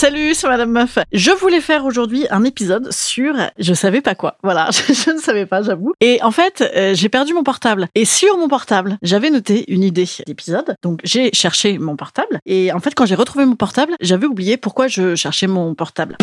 Salut, c'est Madame Meuf. Je voulais faire aujourd'hui un épisode sur je savais pas quoi. Voilà, je, ne savais pas, j'avoue. Et en fait, euh, j'ai perdu mon portable. Et sur mon portable, j'avais noté une idée d'épisode. Donc j'ai cherché mon portable. Et en fait, quand j'ai retrouvé mon portable, j'avais oublié pourquoi je cherchais mon portable.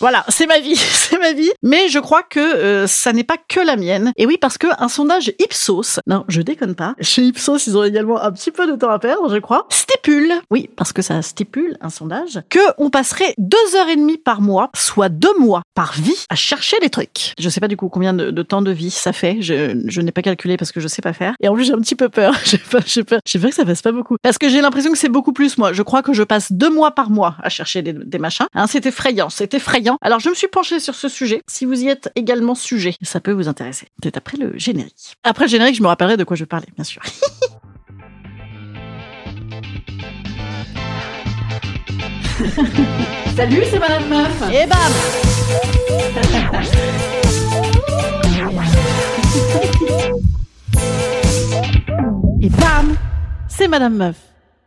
Voilà, c'est ma vie, c'est ma vie. Mais je crois que euh, ça n'est pas que la mienne. Et oui, parce que un sondage Ipsos, non, je déconne pas. Chez Ipsos, ils ont également un petit peu de temps à perdre, je crois. Stipule, oui, parce que ça stipule un sondage, que on passerait deux heures et demie par mois, soit deux mois par vie, à chercher les trucs. Je sais pas du coup combien de, temps de vie ça fait. Je, je n'ai pas calculé parce que je sais pas faire. Et en plus, j'ai un petit peu peur. J'ai peur, j'ai peur, j'ai peur que ça passe pas beaucoup. Parce que j'ai l'impression que c'est beaucoup plus. Moi, je crois que je passe deux mois par mois à chercher des, des machins. Hein, c'est effrayant, c'est effrayant. Alors je me suis penchée sur ce sujet. Si vous y êtes également sujet, ça peut vous intéresser. Peut-être après le générique. Après le générique, je me rappellerai de quoi je parlais, bien sûr. Salut, c'est Madame Meuf. Et bam Et bam, c'est Madame Meuf.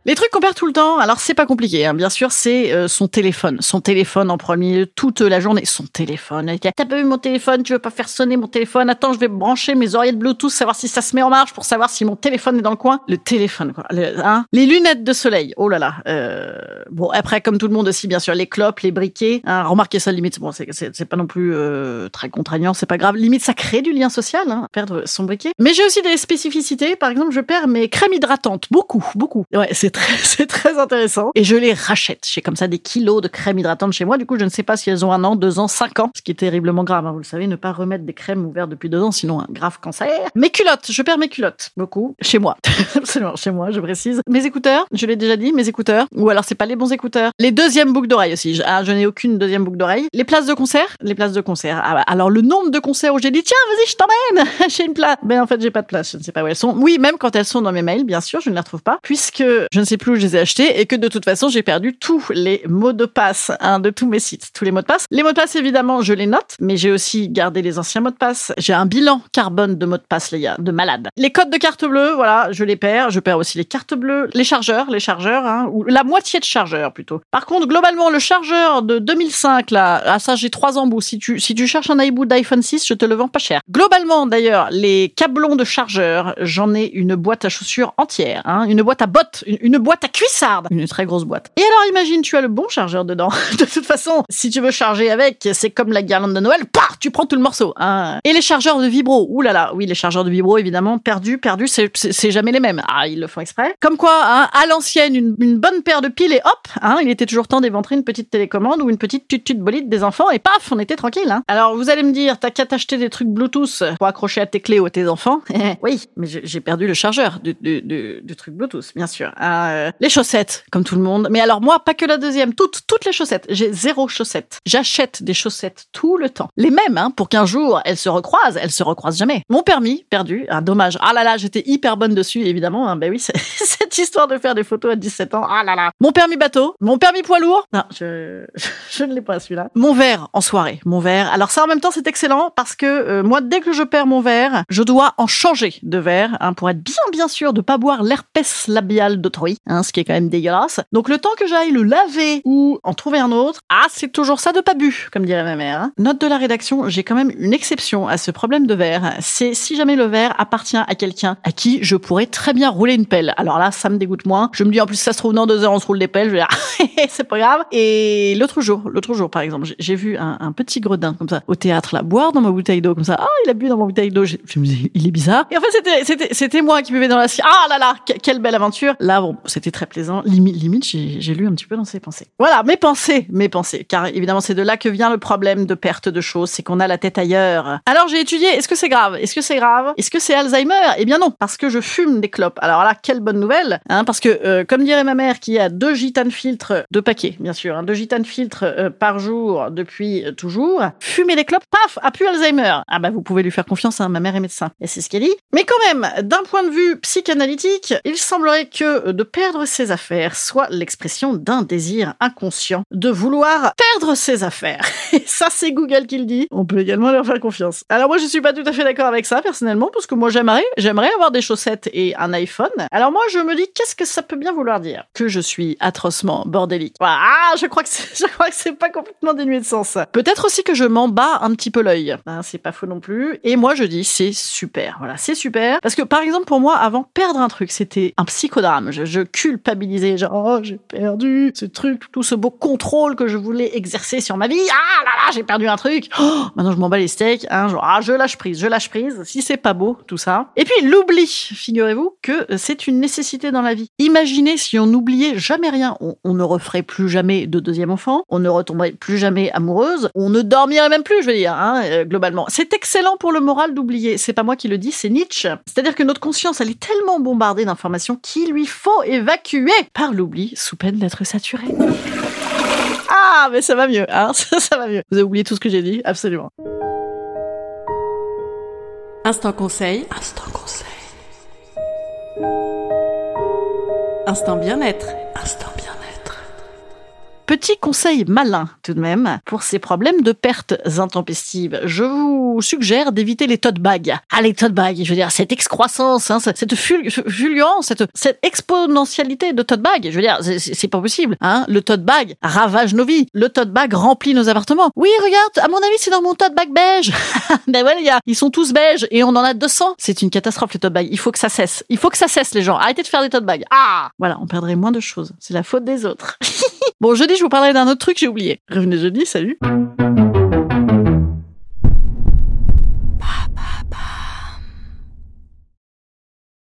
Les trucs qu'on perd tout le temps, alors c'est pas compliqué, hein. bien sûr, c'est euh, son téléphone. Son téléphone en premier, toute la journée. Son téléphone. T'as pas vu mon téléphone Tu veux pas faire sonner mon téléphone? Attends, je vais brancher mes oreillettes Bluetooth, savoir si ça se met en marche pour savoir si mon téléphone est dans le coin. Le téléphone, quoi. hein les lunettes de soleil. Oh là là. Euh... Bon, après, comme tout le monde aussi, bien sûr, les clopes, les briquets. Hein, remarquez ça, limite, bon, c'est pas non plus euh, très contraignant, c'est pas grave. Limite, ça crée du lien social, hein, perdre son briquet. Mais j'ai aussi des spécificités. Par exemple, je perds mes crèmes hydratantes. Beaucoup, beaucoup. Ouais, c'est c'est très intéressant. Et je les rachète. J'ai comme ça des kilos de crème hydratante chez moi. Du coup, je ne sais pas si elles ont un an, deux ans, cinq ans, ce qui est terriblement grave. Hein. Vous le savez, ne pas remettre des crèmes ouvertes depuis deux ans, sinon un grave cancer. Mes culottes, je perds mes culottes. Beaucoup. Chez moi. Absolument, chez moi, je précise. Mes écouteurs, je l'ai déjà dit, mes écouteurs. Ou alors, c'est pas les bons écouteurs. Les deuxièmes boucles d'oreilles aussi. Ah, je n'ai aucune deuxième boucle d'oreille. Les places de concert. Les places de concert. Ah, bah, alors, le nombre de concerts où j'ai dit, tiens, vas-y, je t'emmène. j'ai une place. Ben, en fait, j'ai pas de place. Je ne sais pas où elles sont. Oui, même quand elles sont dans mes mails, bien sûr, je ne les retrouve pas. Puisque je ne plus où je les ai achetées et que de toute façon, j'ai perdu tous les mots de passe hein, de tous mes sites, tous les mots de passe. Les mots de passe, évidemment, je les note, mais j'ai aussi gardé les anciens mots de passe. J'ai un bilan carbone de mots de passe, les gars, de malade. Les codes de carte bleue, voilà, je les perds. Je perds aussi les cartes bleues, les chargeurs, les chargeurs, hein, ou la moitié de chargeurs plutôt. Par contre, globalement, le chargeur de 2005, là, ah ça, j'ai trois embouts. Si tu, si tu cherches un iBoot d'iPhone 6, je te le vends pas cher. Globalement, d'ailleurs, les câblons de chargeur, j'en ai une boîte à chaussures entière, hein, une boîte à bottes, une boîte à cuissardes, une très grosse boîte. Et alors, imagine, tu as le bon chargeur dedans. de toute façon, si tu veux charger avec, c'est comme la guirlande de Noël, paf, tu prends tout le morceau. Hein. Et les chargeurs de vibro, ouh là là, oui, les chargeurs de vibro, évidemment, perdus, perdus, c'est jamais les mêmes. Ah, ils le font exprès. Comme quoi, hein, à l'ancienne, une, bonne paire de piles et hop, hein, il était toujours temps d'éventrer une petite télécommande ou une petite tutute bolide des enfants et paf, on était tranquille. Hein. Alors, vous allez me dire, t'as qu'à t'acheter des trucs Bluetooth pour accrocher à tes clés ou tes enfants? oui, mais j'ai perdu le chargeur du, du, truc Bluetooth, bien sûr. Euh, les chaussettes, comme tout le monde. Mais alors moi, pas que la deuxième, toutes, toutes les chaussettes. J'ai zéro chaussette. J'achète des chaussettes tout le temps. Les mêmes, hein, pour qu'un jour elles se recroisent. Elles se recroisent jamais. Mon permis, perdu. Ah, dommage. Ah là là, j'étais hyper bonne dessus, évidemment. Hein. Ben oui, cette histoire de faire des photos à 17 ans. Ah là là. Mon permis bateau. Mon permis poids lourd. Non, je, je, ne l'ai pas celui-là. Mon verre en soirée. Mon verre. Alors ça, en même temps, c'est excellent parce que euh, moi, dès que je perds mon verre, je dois en changer de verre hein, pour être bien, bien sûr de pas boire l'herpès labial d'autoroute hein, ce qui est quand même dégueulasse. Donc le temps que j'aille le laver ou en trouver un autre, ah, c'est toujours ça de pas bu, comme dirait ma mère. hein. Note de la rédaction, j'ai quand même une exception à ce problème de verre. C'est si jamais le verre appartient à quelqu'un à qui je pourrais très bien rouler une pelle. Alors là, ça me dégoûte moins. Je me dis en plus ça se trouve dans deux heures on se roule des pelles. Je vais dire c'est pas grave. Et l'autre jour, l'autre jour par exemple, j'ai- vu un, petit gredin comme ça au théâtre là boire dans ma bouteille d'eau comme ça. Ah, il a bu dans ma bouteille d'eau. Je, me dis il est bizarre. Et en fait c'était c'était moi qui buvais dans la Ah là là, que- quelle belle aventure. Là bon, c'était très plaisant. Limite limite j'ai lu un petit peu dans ses pensées. Voilà, mes pensées, mes pensées. Car évidemment c'est de là que vient le problème de perte de choses, c'est qu'on a la tête ailleurs. Alors j'ai étudié. Est-ce que c'est grave? Est-ce que c'est grave? Est-ce que c'est Alzheimer? Eh bien non, parce que je fume des clopes. Alors là, quelle bonne nouvelle, hein, parce que euh, comme dirait ma mère, qui a deux gitanes filtres, deux paquets, bien sûr, hein, deux gitanes filtres euh, par jour depuis euh, toujours, fumer des clopes, paf, a plus Alzheimer. Ah bah vous pouvez lui faire confiance, hein, ma mère est médecin, et c'est ce qu'elle dit. Mais quand même, d'un point de vue psychanalytique, il semblerait que euh, de perdre ses affaires soit l'expression d'un désir inconscient de vouloir perdre ses affaires. Et ça, c'est Google qui le dit. On peut également leur faire confiance. Alors moi, je suis pas tout à fait d'accord avec ça personnellement, parce que moi, j'aimerais, j'aimerais avoir des chaussettes et un iPhone. Alors moi, je me dis, qu'est-ce que ça peut bien vouloir dire? Que je suis atrocement bordélique. Ah, je crois que je crois que c'est pas complètement dénué de sens. Peut-être aussi que je m'en bats un petit peu l'œil. Hein, c'est pas faux non plus. Et moi, je dis, c'est super. Voilà, c'est super. Parce que par exemple, pour moi, avant perdre un truc, c'était un psychodrame. Culpabilisais, genre, oh, j'ai perdu ce truc, tout ce beau contrôle que je voulais exercer sur ma vie. Ah là là, j'ai perdu un truc. Oh, maintenant, je m'en bats les steaks. Hein, genre, ah, je lâche prise, je lâche prise. Si c'est pas beau, tout ça. Et puis, l'oubli. Figurez-vous que c'est une nécessité dans la vie. Imaginez si on n'oubliait jamais rien. On, on ne referait plus jamais de deuxième enfant. On ne retomberait plus jamais amoureuse. On ne dormirait même plus, je veux dire, hein, euh, globalement. C'est excellent pour le moral d'oublier. C'est pas moi qui le dis, c'est Nietzsche. C'est-à-dire que notre conscience, elle est tellement bombardée d'informations qu'il lui faut évacuer par l'oubli sous peine d'être saturée. Ah, mais ça va mieux, hein, ça, ça va mieux. Vous avez oublié tout ce que j'ai dit, absolument. Instant conseil. Instant conseil. Instant bien-être. Instant bien-être. Petit conseil malin tout de même pour ces problèmes de pertes intempestives. Je vous suggère d'éviter les tote bags. Ah les tote bags, je veux dire cette excroissance, hein, cette ful- fulgurance, cette, exponentialité de tote bags. Je veux dire c'est- pas possible. Hein. Le tote bag ravage nos vies. Le tote bag remplit nos appartements. Oui regarde, à mon avis c'est dans mon tote bag beige. ben ouais les gars, ils sont tous beiges et on en a 200. C'est une catastrophe les tote bags. Il faut que ça cesse. Il faut que ça cesse les gens. Arrêtez de faire des tote bags. Ah voilà, on perdrait moins de choses. C'est la faute des autres. Bon, jeudi, je vous parlerai d'un autre truc, j'ai oublié. Revenez jeudi, salut